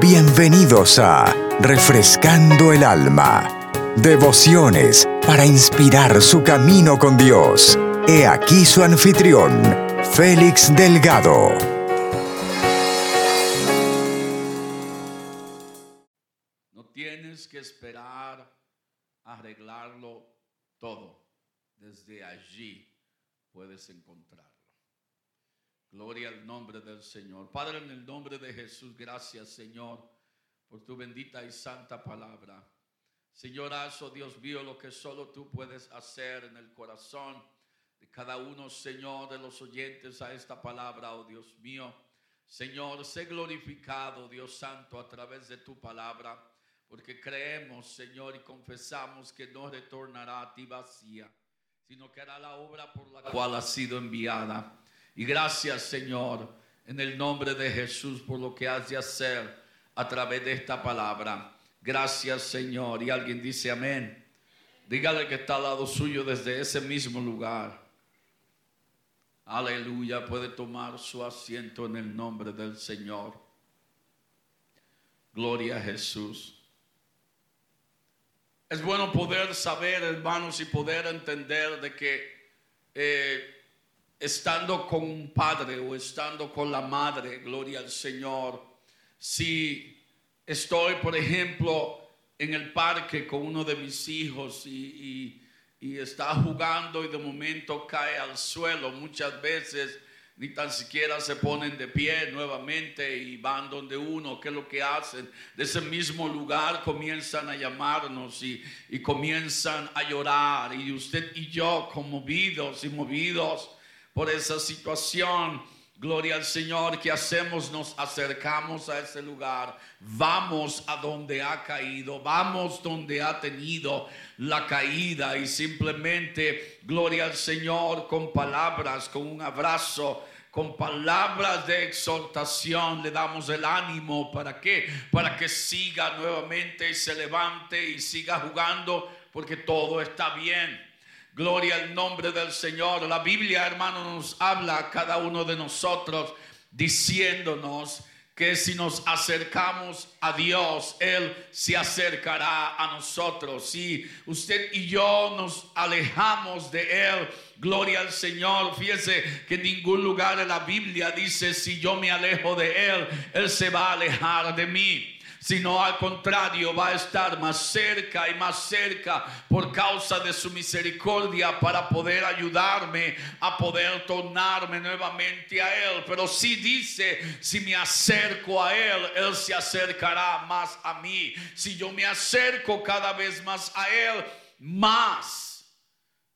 Bienvenidos a Refrescando el Alma. Devociones para inspirar su camino con Dios. He aquí su anfitrión, Félix Delgado. No tienes que esperar arreglarlo todo. Desde allí puedes encontrarlo. Gloria al nombre del Señor. Padre, en el nombre de Jesús, gracias Señor por tu bendita y santa palabra. Señor, haz, oh Dios mío, lo que solo tú puedes hacer en el corazón de cada uno, Señor, de los oyentes a esta palabra, oh Dios mío. Señor, sé glorificado, Dios Santo, a través de tu palabra, porque creemos, Señor, y confesamos que no retornará a ti vacía, sino que hará la obra por la cual ha sido enviada. Y gracias, Señor, en el nombre de Jesús, por lo que has de hacer a través de esta palabra. Gracias, Señor. Y alguien dice amén. Dígale que está al lado suyo desde ese mismo lugar. Aleluya. Puede tomar su asiento en el nombre del Señor. Gloria a Jesús. Es bueno poder saber, hermanos, y poder entender de que eh, estando con un padre o estando con la madre, gloria al Señor, si estoy, por ejemplo, en el parque con uno de mis hijos y, está jugando y de momento cae al suelo, muchas veces ni tan siquiera se ponen de pie nuevamente y van donde uno, ¿qué es lo que hacen? De ese mismo lugar comienzan a llamarnos y, y comienzan a llorar y usted y yo conmovidos y movidos por esa situación. Gloria al Señor, que hacemos? Nos acercamos a ese lugar, vamos a donde ha caído, vamos donde ha tenido la caída y simplemente, gloria al Señor, con palabras, con un abrazo, con palabras de exhortación le damos el ánimo. ¿Para qué? Para que siga nuevamente y se levante y siga jugando porque todo está bien. Gloria al nombre del Señor. La Biblia, hermano, nos habla a cada uno de nosotros diciéndonos que si nos acercamos a Dios, Él se acercará a nosotros. Si usted y yo nos alejamos de Él, gloria al Señor. Fíjese que en ningún lugar en la Biblia dice, si yo me alejo de Él, Él se va a alejar de mí sino al contrario va a estar más cerca y más cerca por causa de su misericordia para poder ayudarme a poder tornarme nuevamente a Él. Pero si dice, si me acerco a Él, Él se acercará más a mí. Si yo me acerco cada vez más a Él, más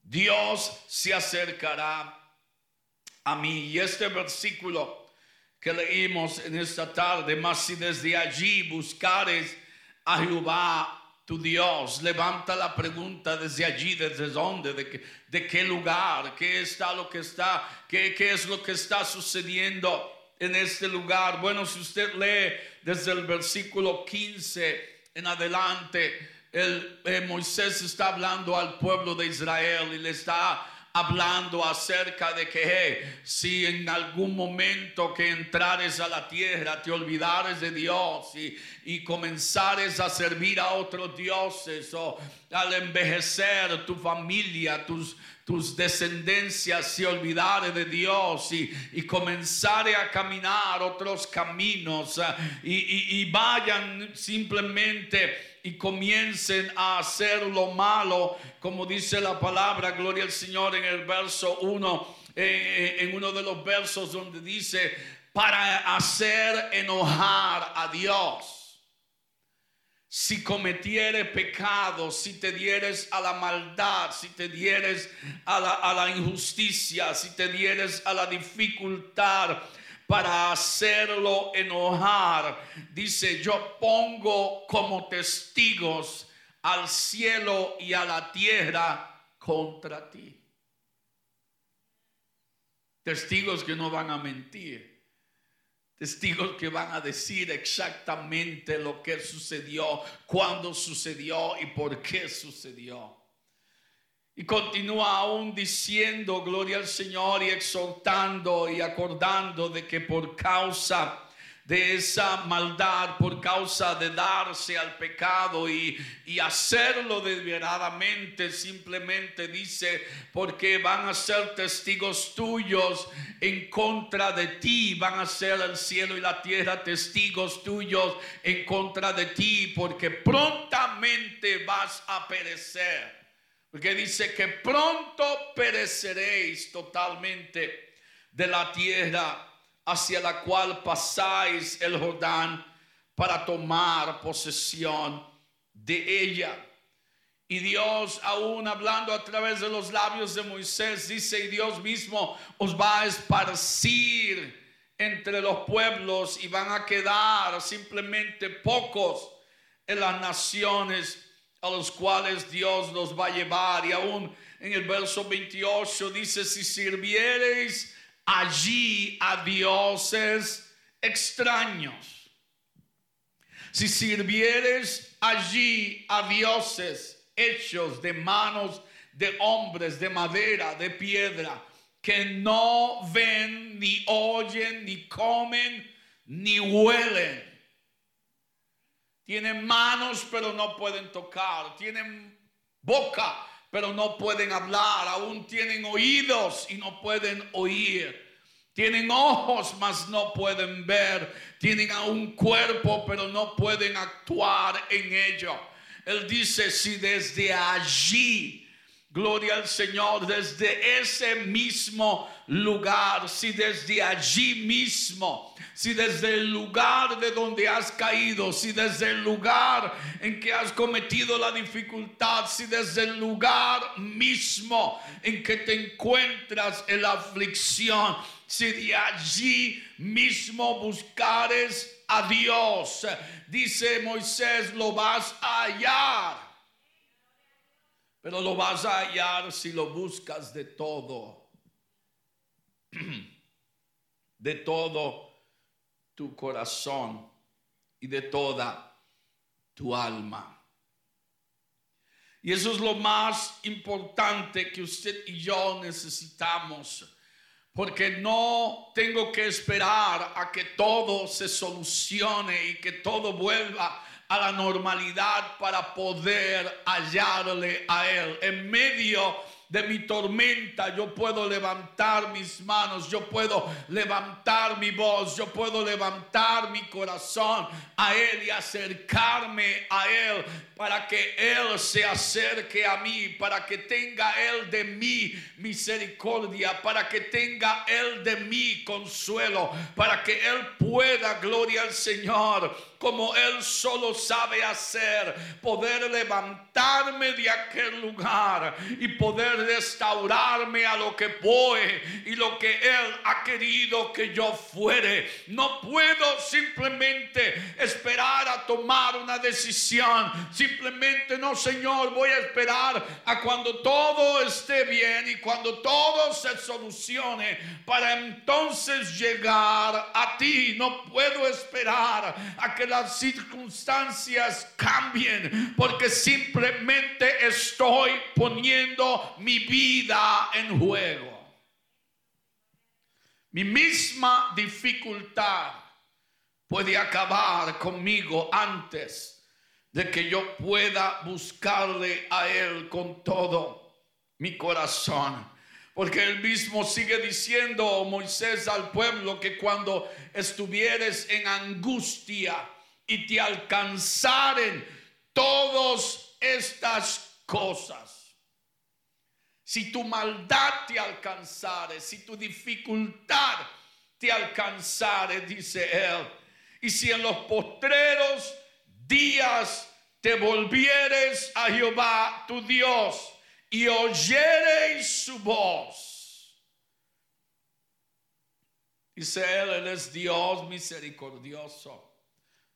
Dios se acercará a mí. Y este versículo que leímos en esta tarde, mas si desde allí buscares a Jehová tu Dios, levanta la pregunta desde allí, desde dónde, de, de qué lugar, qué está lo que está, qué, es lo que está sucediendo en este lugar. Bueno, si usted lee desde el versículo 15 en adelante, el, eh, Moisés está hablando al pueblo de Israel y le está hablando acerca de que si en algún momento que entrares a la tierra te olvidares de Dios y, y comenzares a servir a otros dioses o al envejecer tu familia, tus, tus descendencias se olvidare de Dios y, y comenzare a caminar otros caminos eh, y, y vayan simplemente y comiencen a hacer lo malo, como dice la palabra, gloria al Señor en el verso 1, eh, en uno de los versos donde dice, para hacer enojar a Dios. Si cometiere pecado, si te dieres a la maldad, si te dieres a la, a la injusticia, si te dieres a la dificultad, para hacerlo enojar. Dice, yo pongo como testigos al cielo y a la tierra contra ti. Testigos que no van a mentir. Testigos que van a decir exactamente lo que sucedió, cuándo sucedió y por qué sucedió. Y continúa aún diciendo, gloria al Señor, y exhortando y acordando de que por causa de esa maldad por causa de darse al pecado y, y hacerlo deliberadamente, simplemente dice, porque van a ser testigos tuyos en contra de ti, van a ser el cielo y la tierra testigos tuyos en contra de ti, porque prontamente vas a perecer. Porque dice que pronto pereceréis totalmente de la tierra hacia la cual pasáis el Jordán para tomar posesión de ella. Y Dios, aún hablando a través de los labios de Moisés, dice, y Dios mismo os va a esparcir entre los pueblos y van a quedar simplemente pocos en las naciones a los cuales Dios los va a llevar. Y aún en el verso 28 dice, si sirviereis allí a dioses extraños, si sirvieres allí a dioses hechos de manos de hombres, de madera, de piedra, que no ven, ni oyen, ni comen, ni huelen. Tienen manos pero no pueden tocar. Tienen boca pero no pueden hablar, aún tienen oídos y no pueden oír. Tienen ojos, mas no pueden ver. Tienen un cuerpo, pero no pueden actuar en ello. Él dice, si desde allí Gloria al Señor desde ese mismo lugar, si desde allí mismo, si desde el lugar de donde has caído, si desde el lugar en que has cometido la dificultad, si desde el lugar mismo en que te encuentras en la aflicción, si de allí mismo buscares a Dios, dice Moisés, lo vas a hallar pero lo vas a hallar si lo buscas de todo. De todo tu corazón y de toda tu alma. Y eso es lo más importante que usted y yo necesitamos. Porque no tengo que esperar a que todo se solucione y que todo vuelva a la normalidad para poder hallarle a Él. En medio de mi tormenta, yo puedo levantar mis manos, yo puedo levantar mi voz, yo puedo levantar mi corazón a Él y acercarme a Él para que Él se acerque a mí, para que tenga Él de mí misericordia, para que tenga Él de mí consuelo, para que Él pueda, gloria al Señor, como Él solo sabe hacer, poder levantarme de aquel lugar y poder restaurarme a lo que voy y lo que Él ha querido que yo fuere. No puedo simplemente esperar a tomar una decisión. Simplemente no, Señor, voy a esperar a cuando todo esté bien y cuando todo se solucione para entonces llegar a ti. No puedo esperar a que las circunstancias cambien porque simplemente estoy poniendo mi vida en juego. Mi misma dificultad puede acabar conmigo antes de que yo pueda buscarle a Él con todo mi corazón. Porque él mismo sigue diciendo, Moisés, al pueblo que cuando estuvieres en angustia y te alcanzaren todas estas cosas, si tu maldad te alcanzare, si tu dificultad te alcanzare, dice él, y si en los postreros días te volvieres a Jehová tu Dios y oyereis su voz. Dice él, él es Dios misericordioso.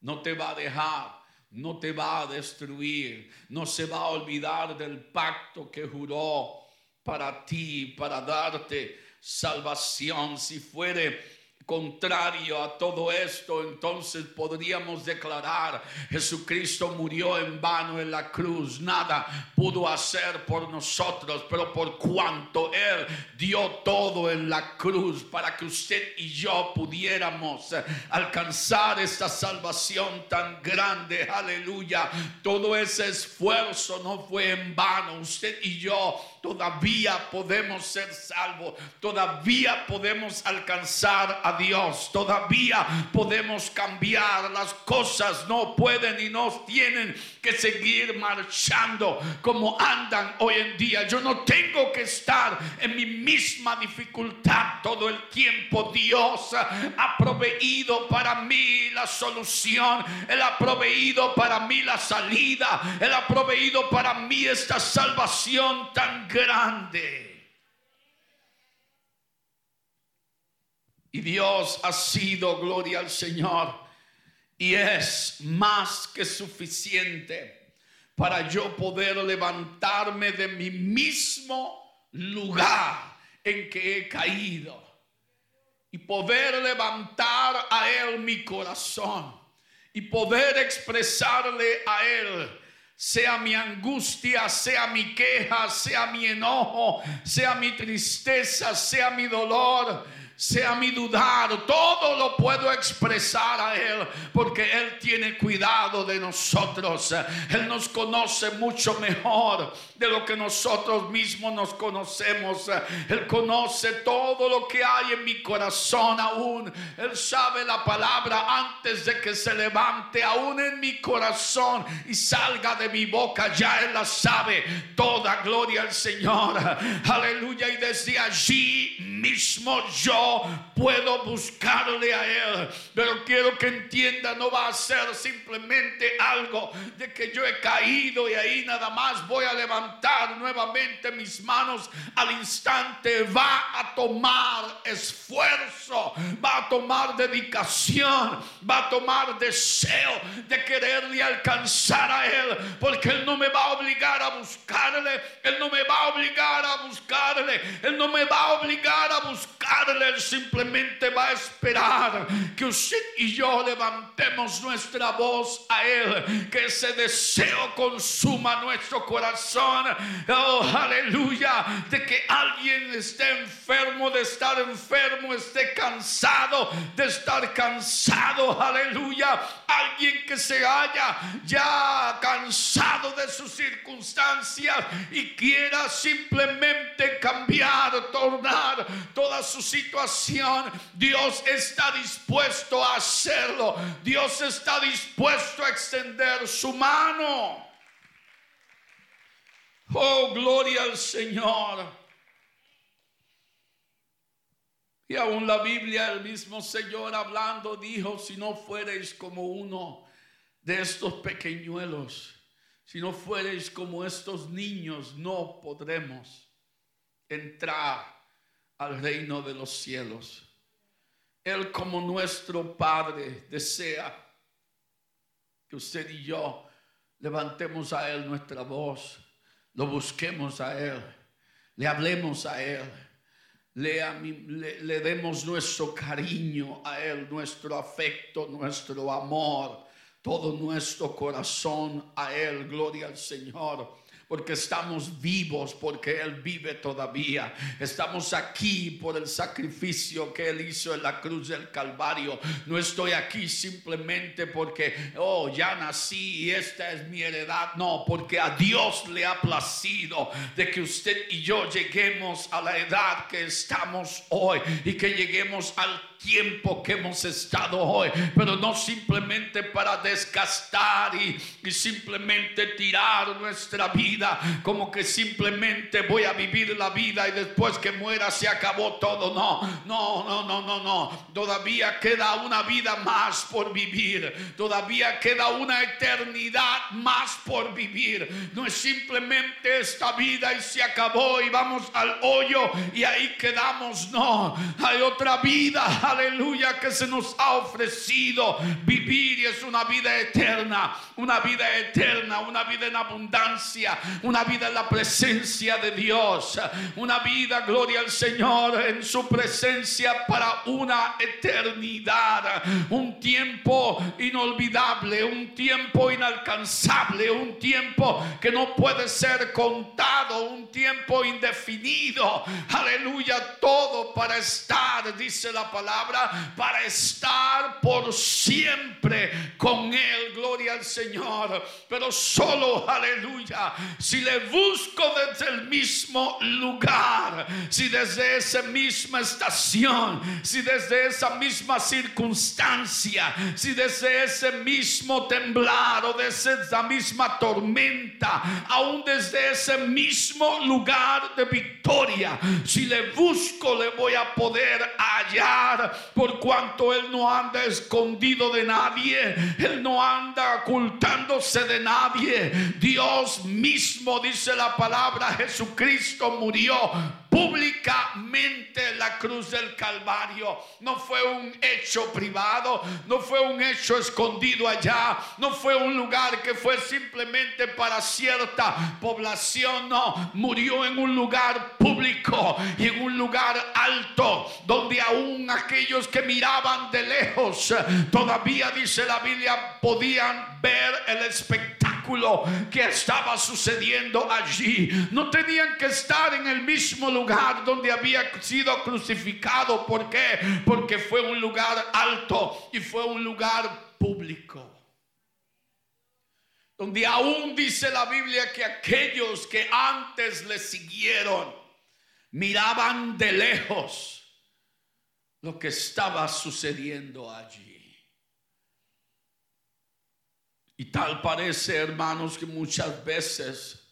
No te va a dejar, no te va a destruir, no se va a olvidar del pacto que juró para ti, para darte salvación. Si fuere contrario a todo esto, entonces podríamos declarar, Jesucristo murió en vano en la cruz, nada pudo hacer por nosotros, pero por cuanto Él dio todo en la cruz para que usted y yo pudiéramos alcanzar esta salvación tan grande, aleluya, todo ese esfuerzo no fue en vano, usted y yo todavía podemos ser salvos, todavía podemos alcanzar a Dios, todavía podemos cambiar. Las cosas, no pueden y no tienen que seguir marchando como andan hoy en día. Yo no tengo que estar en mi misma dificultad todo el tiempo. Dios ha proveído para mí la solución, Él ha proveído para mí la salida, Él ha proveído para mí esta salvación tan grande. Y Dios ha sido, gloria al Señor, y es más que suficiente para yo poder levantarme de mi mismo lugar en que he caído y poder levantar a Él mi corazón y poder expresarle a Él sea mi angustia, sea mi queja, sea mi enojo, sea mi tristeza, sea mi dolor sea mi dudar, todo lo puedo expresar a Él, porque Él tiene cuidado de nosotros. Él nos conoce mucho mejor de lo que nosotros mismos nos conocemos. Él conoce todo lo que hay en mi corazón aún. Él sabe la palabra antes de que se levante aún en mi corazón y salga de mi boca. Ya Él la sabe. Toda gloria al Señor. Aleluya. Y desde allí mismo yo puedo buscarle a Él. Pero quiero que entienda, no va a ser simplemente algo de que yo he caído y ahí nada más voy a levantar nuevamente mis manos al instante. Va a tomar esfuerzo, va a tomar dedicación, va a tomar deseo de quererle alcanzar a Él. Porque Él no me va a obligar a buscarle, Él no me va a obligar a buscarle, Él no me va a obligar a buscarle simplemente va a esperar que usted y yo levantemos nuestra voz a Él, que ese deseo consuma nuestro corazón. Oh, aleluya, de que alguien esté enfermo, de estar enfermo, esté cansado, de estar cansado, aleluya. Alguien que se haya ya cansado de sus circunstancias y quiera simplemente cambiar, tornar toda su situación Dios está dispuesto a hacerlo. Dios está dispuesto a extender su mano. Oh, gloria al Señor. Y aún la Biblia, el mismo Señor hablando, dijo, si no fuereis como uno de estos pequeñuelos, si no fuereis como estos niños, no podremos entrar al reino de los cielos. Él como nuestro Padre desea que usted y yo levantemos a Él nuestra voz, lo busquemos a Él, le hablemos a Él, le, le, demos nuestro cariño a Él, nuestro afecto, nuestro amor, todo nuestro corazón a Él, gloria al Señor porque estamos vivos, porque Él vive todavía. Estamos aquí por el sacrificio que Él hizo en la cruz del Calvario. No estoy aquí simplemente porque, oh, ya nací y esta es mi heredad. No, porque a Dios le ha placido de que usted y yo lleguemos a la edad que estamos hoy y que lleguemos al tiempo que hemos estado hoy, pero no simplemente para desgastar y, y, simplemente tirar nuestra vida, como que simplemente voy a vivir la vida y después que muera se acabó todo. No, no, no, no, no, no. Todavía queda una vida más por vivir, todavía queda una eternidad más por vivir. No es simplemente esta vida y se acabó y vamos al hoyo y ahí quedamos. No, hay otra vida aleluya, que se nos ha ofrecido vivir y es una vida eterna, una vida eterna, una vida en abundancia, una vida en la presencia de Dios, una vida, gloria al Señor, en su presencia para una eternidad, un tiempo inolvidable, un tiempo inalcanzable, un tiempo que no puede ser contado, un tiempo indefinido, aleluya, todo para estar, dice la palabra, para estar por siempre con Él, gloria al Señor, pero solo, aleluya, si le busco desde el mismo lugar, si desde esa misma estación, si desde esa misma circunstancia, si desde ese mismo temblar o desde esa misma tormenta, aún desde ese mismo lugar de victoria, si le busco le voy a poder hallar por cuanto Él no anda escondido de nadie, Él no anda ocultándose de nadie. Dios mismo, dice la palabra, Jesucristo murió públicamente la cruz del Calvario. No fue un hecho privado, no fue un hecho escondido allá, no fue un lugar que fue simplemente para cierta población, no, murió en un lugar público y en un lugar alto, donde aún aquellos que miraban de lejos, todavía dice la Biblia, podían ver el espectáculo que estaba sucediendo allí. No tenían que estar en el mismo lugar donde había sido crucificado. ¿Por qué? Porque fue un lugar alto y fue un lugar público. Donde aún dice la Biblia que aquellos que antes le siguieron miraban de lejos lo que estaba sucediendo allí. Y tal parece, hermanos, que muchas veces,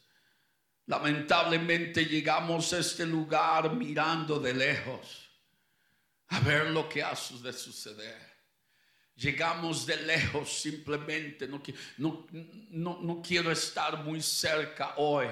lamentablemente, llegamos a este lugar mirando de lejos a ver lo que ha de suceder. Llegamos de lejos simplemente, no, quiero estar muy cerca hoy.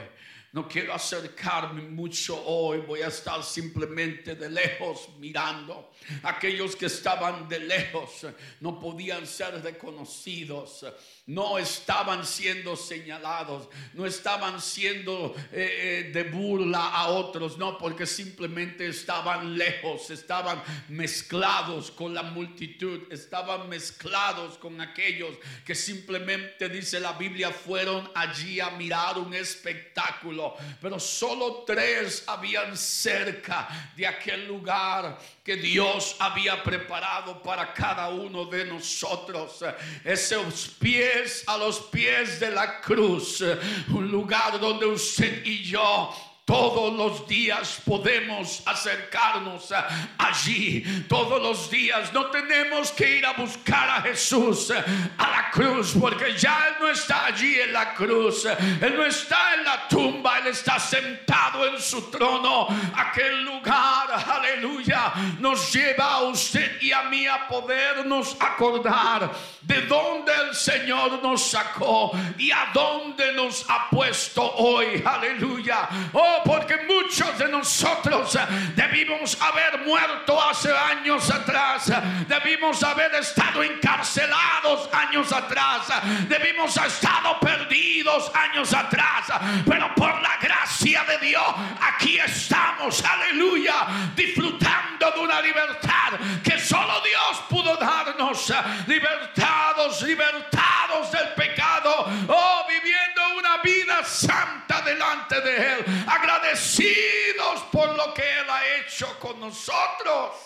No quiero acercarme mucho hoy, voy a estar simplemente de lejos mirando. Aquellos que estaban de lejos no podían ser reconocidos no estaban siendo señalados, no estaban siendo eh, eh, de burla a otros, no, porque simplemente estaban lejos, estaban mezclados con la multitud, estaban mezclados con aquellos que simplemente, dice la Biblia, fueron allí a mirar un espectáculo, pero solo tres habían cerca de aquel lugar que Dios había preparado para cada uno de nosotros. Esos pies a los pies de la cruz, un lugar donde usted y yo todos los días podemos acercarnos allí. Todos los días no tenemos que ir a buscar a Jesús a la cruz porque ya Él no está allí en la cruz. Él no está en la tumba. Él está sentado en su trono. Aquel lugar, aleluya, nos lleva a usted y a mí a podernos acordar de dónde el Señor nos sacó y a dónde nos ha puesto hoy. Aleluya. Oh, porque muchos de nosotros eh, debimos haber muerto hace años atrás, debimos haber estado encarcelados años atrás, debimos haber estado perdidos años atrás, pero por la gracia de Dios aquí estamos, aleluya, disfrutando de una libertad que solo Dios pudo darnos, libertados, libertados del pecado, oh, viviendo vida santa delante de Él agradecidos por lo que Él ha hecho con nosotros.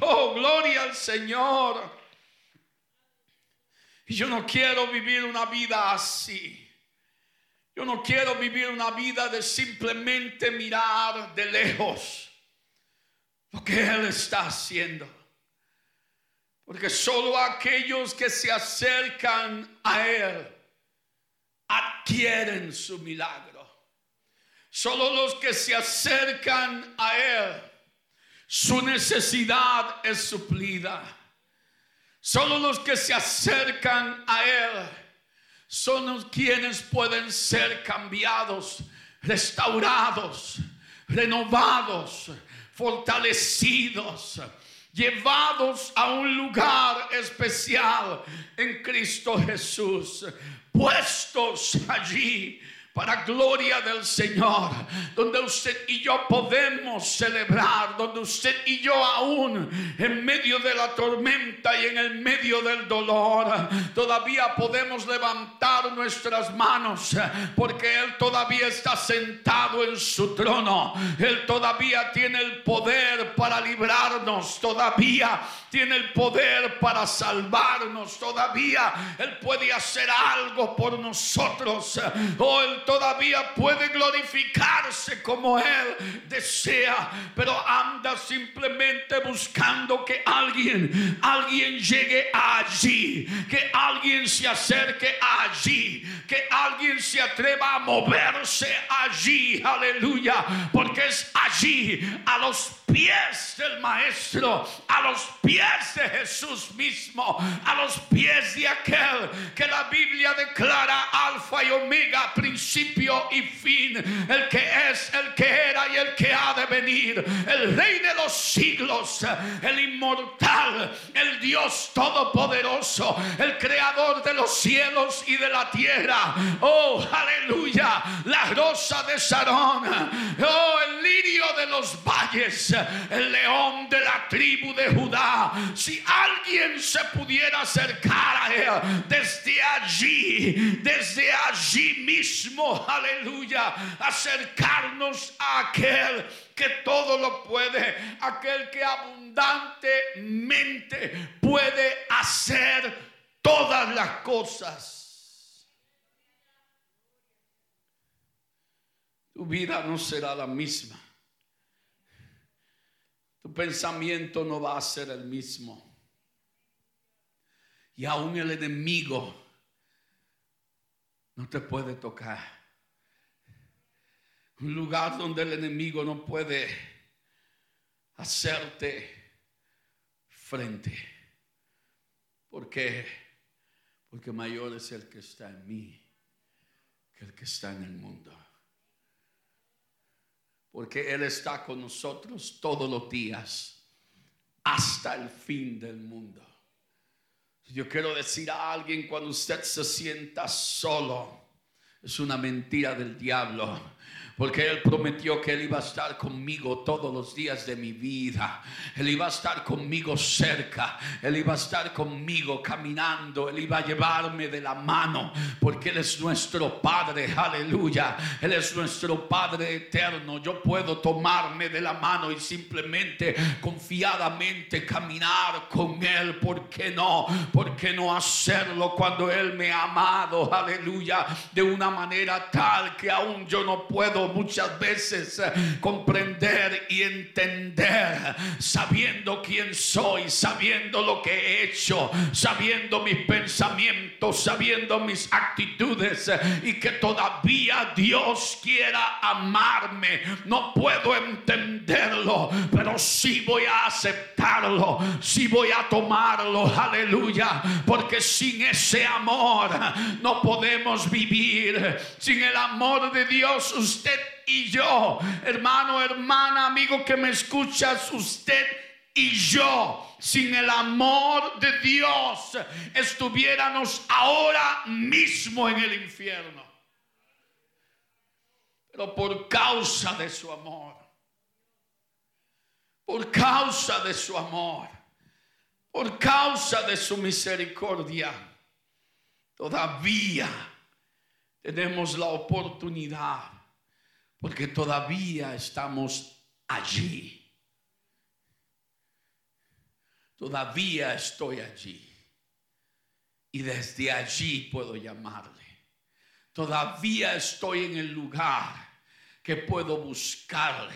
Oh, gloria al Señor. Yo no quiero vivir una vida así. Yo no quiero vivir una vida de simplemente mirar de lejos lo que Él está haciendo. Porque solo aquellos que se acercan a Él adquieren su milagro. Solo los que se acercan a Él, su necesidad es suplida. Solo los que se acercan a Él son los quienes pueden ser cambiados, restaurados, renovados, fortalecidos llevados a un lugar especial en Cristo Jesús, puestos allí para gloria del Señor, donde usted y yo podemos celebrar, donde usted y yo aún en medio de la tormenta y en el medio del dolor, todavía podemos levantar nuestras manos, porque Él está sentado en su trono, Él todavía tiene el poder para librarnos, todavía tiene el poder para salvarnos, todavía Él puede hacer algo por nosotros, oh, Él todavía puede glorificarse como Él desea, pero anda simplemente buscando que alguien, alguien llegue allí, que alguien se acerque allí, que alguien se atreva a moverse allí, aleluya, porque es allí, a los pies del Maestro, a los pies de Jesús mismo, a los pies de aquel que la Biblia declara alfa y omega, principio y fin, el que es, el que era y el que ha de venir, el rey de los siglos, el inmortal, el Dios todopoderoso, el creador de los cielos y de la tierra. Oh, aleluya, rosa de Sarón, oh, el lirio de los valles el león de la tribu de Judá. Si alguien se pudiera acercar a él desde allí, desde allí mismo, aleluya, acercarnos a aquel que todo lo puede, aquel que abundantemente puede hacer todas las cosas. Tu vida no será la misma tu pensamiento no va a ser el mismo. Y aún el enemigo no te puede tocar. Un lugar donde el enemigo no puede hacerte frente. ¿Por qué? Porque mayor es el que está en mí que el que está en el mundo porque Él está con nosotros todos los días hasta el fin del mundo. Yo quiero decir a alguien cuando usted se sienta solo, es una mentira del diablo porque Él prometió que Él iba a estar conmigo todos los días de mi vida. Él iba a estar conmigo cerca. Él iba a estar conmigo caminando. Él iba a llevarme de la mano, porque Él es nuestro Padre. Aleluya. Él es nuestro Padre eterno. Yo puedo tomarme de la mano y simplemente confiadamente caminar con Él. ¿Por qué no? ¿Por qué no hacerlo cuando Él me ha amado? Aleluya. De una manera tal que aún yo no puedo muchas veces eh, comprender y entender, sabiendo quién soy, sabiendo lo que he hecho, sabiendo mis pensamientos, sabiendo mis actitudes eh, y que todavía Dios quiera amarme. No puedo entenderlo, pero sí voy a aceptarlo, sí voy a tomarlo, aleluya, porque sin ese amor no podemos vivir. Sin el amor de Dios usted y yo, hermano, hermana, amigo que me escuchas, usted y yo, sin el amor de Dios, estuviéramos ahora mismo en el infierno. Pero por causa de su amor, por causa de su amor, por causa de su misericordia, todavía tenemos la oportunidad porque todavía estamos allí. Todavía estoy allí. Y desde allí puedo llamarle. Todavía estoy en el lugar que puedo buscarle.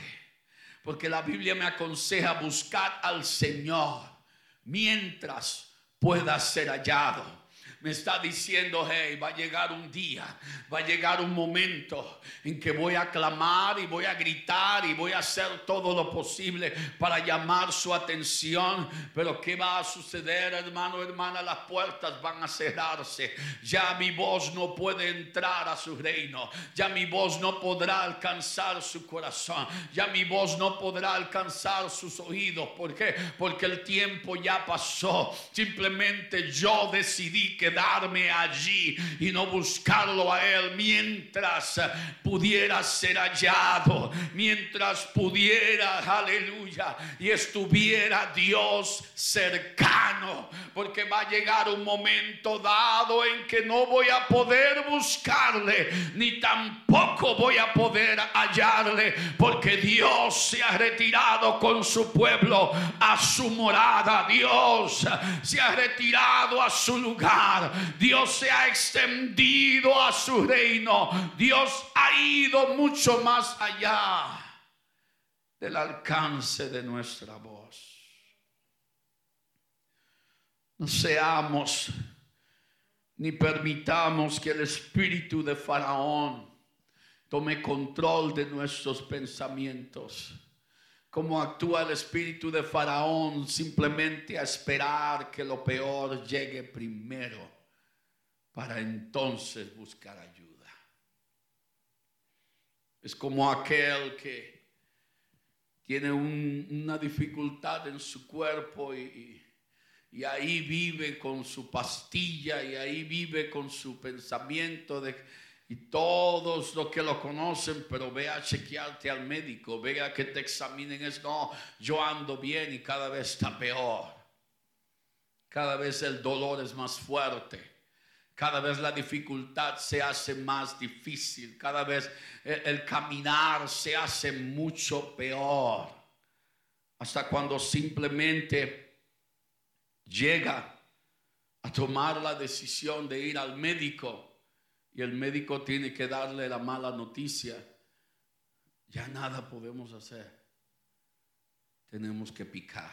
Porque la Biblia me aconseja buscar al Señor mientras pueda ser hallado me está diciendo, hey, va a llegar un día, va a llegar un momento en que voy a clamar y voy a gritar y voy a hacer todo lo posible para llamar su atención. Pero ¿qué va a suceder, hermano, hermana? Las puertas van a cerrarse. Ya mi voz no puede entrar a su reino. Ya mi voz no podrá alcanzar su corazón. Ya mi voz no podrá alcanzar sus oídos. ¿Por qué? Porque el tiempo ya pasó. Simplemente yo decidí quedarme allí y no buscarlo a él mientras pudiera ser hallado. Mientras pudiera, aleluya, y estuviera Dios cercano. Porque va a llegar un momento dado en que no voy a poder buscarle, ni tampoco voy a poder hallarle, porque Dios se ha retirado con su pueblo a su morada. Dios se ha retirado a su lugar. Dios se ha extendido a su reino. Dios ha ido mucho más allá del alcance de nuestra voz. No seamos ni permitamos que el espíritu de Faraón tome control de nuestros pensamientos. Como actúa el espíritu de Faraón simplemente a esperar que lo peor llegue primero para entonces buscar ayuda. Es como aquel que tiene una dificultad en su cuerpo y y ahí vive con su pastilla y ahí vive con su pensamiento de y todos los que lo conocen, pero ve a chequearte al médico, vea que te examinen, es no, yo ando bien y cada vez está peor. Cada vez el dolor es más fuerte. Cada vez la dificultad se hace más difícil. Cada vez el, el caminar se hace mucho peor. Hasta cuando simplemente llega a tomar la decisión de ir al médico y el médico tiene que darle la mala noticia, ya nada podemos hacer. Tenemos que picar.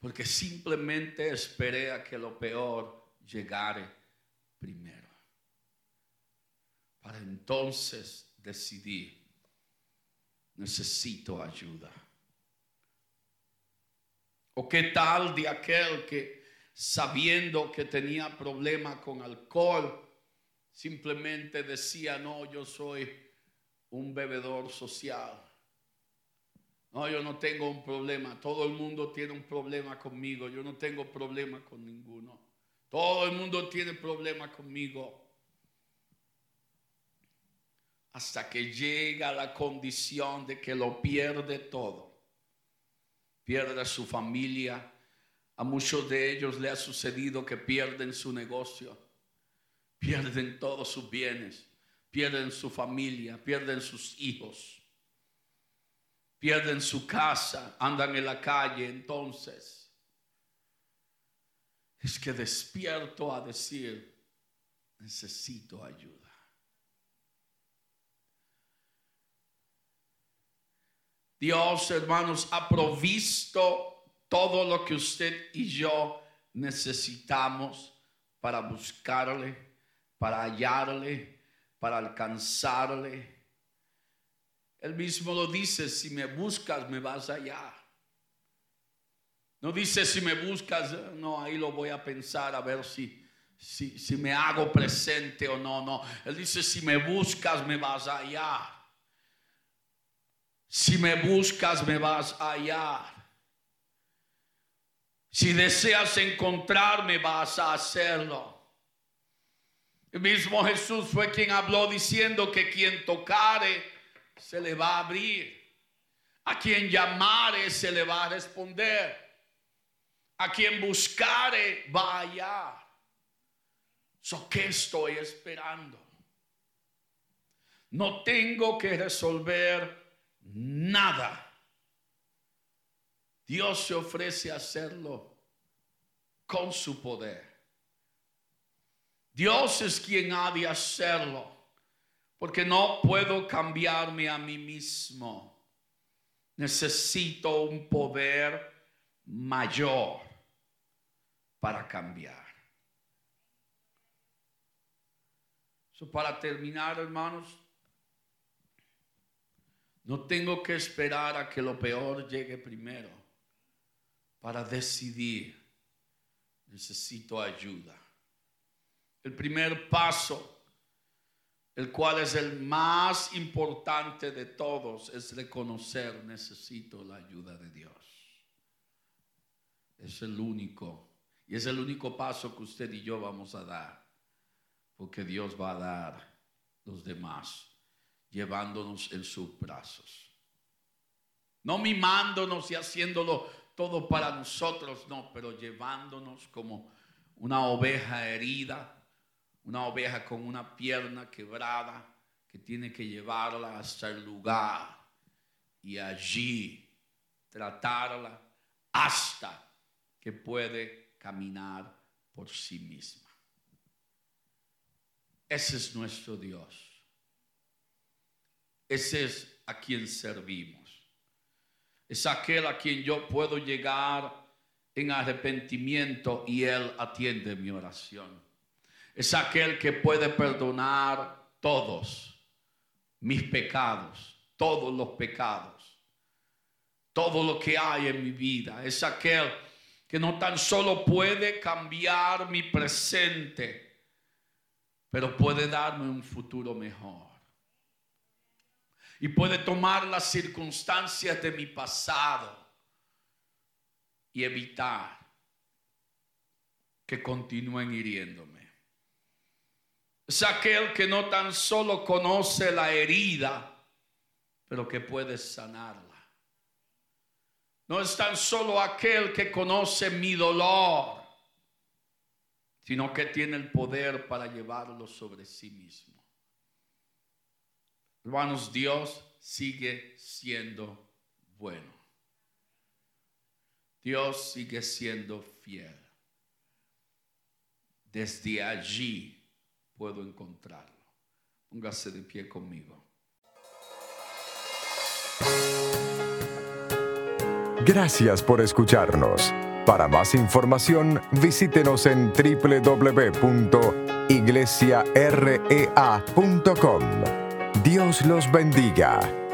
Porque simplemente esperé a que lo peor llegare primero. Para entonces decidir, necesito ayuda. ¿O qué tal de aquel que sabiendo que tenía problema con alcohol, simplemente decía, no, yo soy un bebedor social. No, yo no tengo un problema. Todo el mundo tiene un problema conmigo. Yo no tengo problema con ninguno. Todo el mundo tiene problema conmigo. Hasta que llega la condición de que lo pierde todo pierde su familia. A muchos de ellos le ha sucedido que pierden su negocio, pierden todos sus bienes, pierden su familia, pierden sus hijos, pierden su casa, andan en la calle. Entonces, es que despierto a decir, necesito ayuda. Dios, hermanos, ha provisto todo lo que usted y yo necesitamos para buscarle, para hallarle, para alcanzarle. Él mismo lo dice, si me buscas, me vas allá. No dice si me buscas, no, ahí lo voy a pensar a ver si, si, si me hago presente o no, no. Él dice, si me buscas, me vas allá. Si me buscas, me vas a hallar. Si deseas encontrarme, vas a hacerlo. El mismo Jesús fue quien habló diciendo que quien tocare se le va a abrir. A quien llamare se le va a responder. A quien buscare va a. So, ¿Qué estoy esperando? No tengo que resolver nada. Dios se ofrece a hacerlo con su poder. Dios es quien ha de hacerlo, porque no puedo cambiarme a mí mismo. Necesito un poder mayor para cambiar. So, para terminar, hermanos, no tengo que esperar a que lo peor llegue primero para decidir. Necesito ayuda. El primer paso, el cual es el más importante de todos, es reconocer, necesito la ayuda de Dios. Es el único, y es el único paso que usted y yo vamos a dar, porque Dios va a dar los demás, llevándonos en sus brazos. No mimándonos y haciéndolo todo para nosotros, no, pero llevándonos como una oveja herida, una oveja con una pierna quebrada, que tiene que llevarla hasta el lugar y allí tratarla hasta que puede caminar por sí misma. Ese es nuestro Dios. Ese es a quien servimos. Es aquel a quien yo puedo llegar en arrepentimiento y Él atiende mi oración. Es aquel que puede perdonar todos mis pecados, todos los pecados, todo lo que hay en mi vida. Es aquel que no tan solo puede cambiar mi presente, pero puede darme un futuro mejor. Y puede tomar las circunstancias de mi pasado y evitar que continúen hiriéndome. Es aquel que no tan solo conoce la herida, pero que puede sanarla. No es tan solo aquel que conoce mi dolor, sino que tiene el poder para llevarlo sobre sí mismo. Hermanos, Dios sigue siendo bueno. Dios sigue siendo fiel. Desde allí puedo encontrarlo. Póngase de pie conmigo. Gracias por escucharnos. Para más información, visítenos en www.iglesiarea.com. Dios los bendiga.